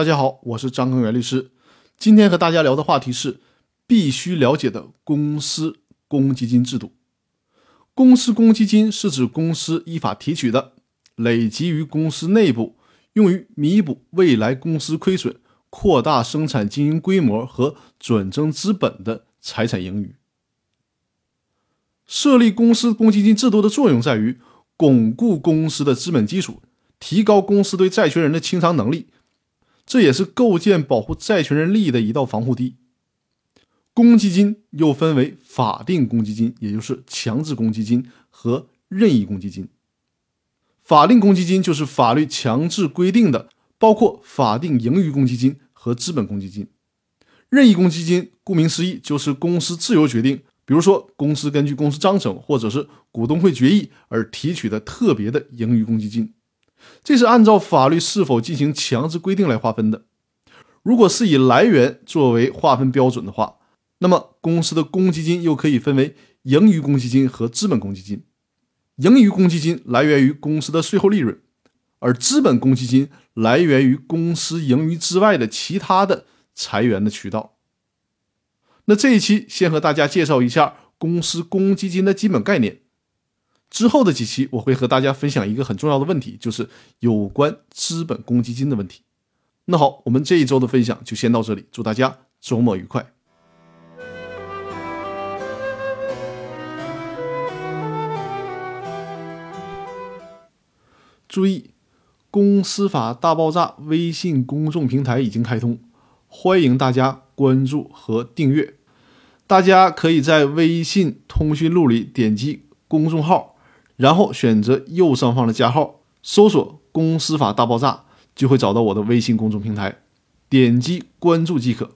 大家好，我是张根源律师。今天和大家聊的话题是必须了解的公司公积金制度。公司公积金是指公司依法提取的、累积于公司内部，用于弥补未来公司亏损、扩大生产经营规模和转增资本的财产盈余。设立公司公积金制度的作用在于巩固公司的资本基础，提高公司对债权人的清偿能力，这也是构建保护债权人利益的一道防护堤。公积金又分为法定公积金，也就是强制公积金和任意公积金。法定公积金就是法律强制规定的，包括法定盈余公积金和资本公积金。任意公积金顾名思义，就是公司自由决定。比如说，公司根据公司章程或者是股东会决议而提取的特别的盈余公积金，这是按照法律是否进行强制规定来划分的。如果是以来源作为划分标准的话，那么公司的公积金又可以分为盈余公积金和资本公积金。盈余公积金来源于公司的税后利润，而资本公积金来源于公司盈余之外的其他的财源的渠道。那这一期先和大家介绍一下公司公积金的基本概念，之后的几期我会和大家分享一个很重要的问题，就是有关资本公积金的问题。那好，我们这一周的分享就先到这里，祝大家周末愉快。注意，公司法大爆炸微信公众平台已经开通，欢迎大家关注和订阅。大家可以在微信通讯录里点击公众号，然后选择右上方的加号，搜索“公司法大爆炸”，就会找到我的微信公众平台，点击关注即可。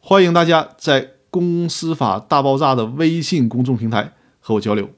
欢迎大家在“公司法大爆炸”的微信公众平台和我交流。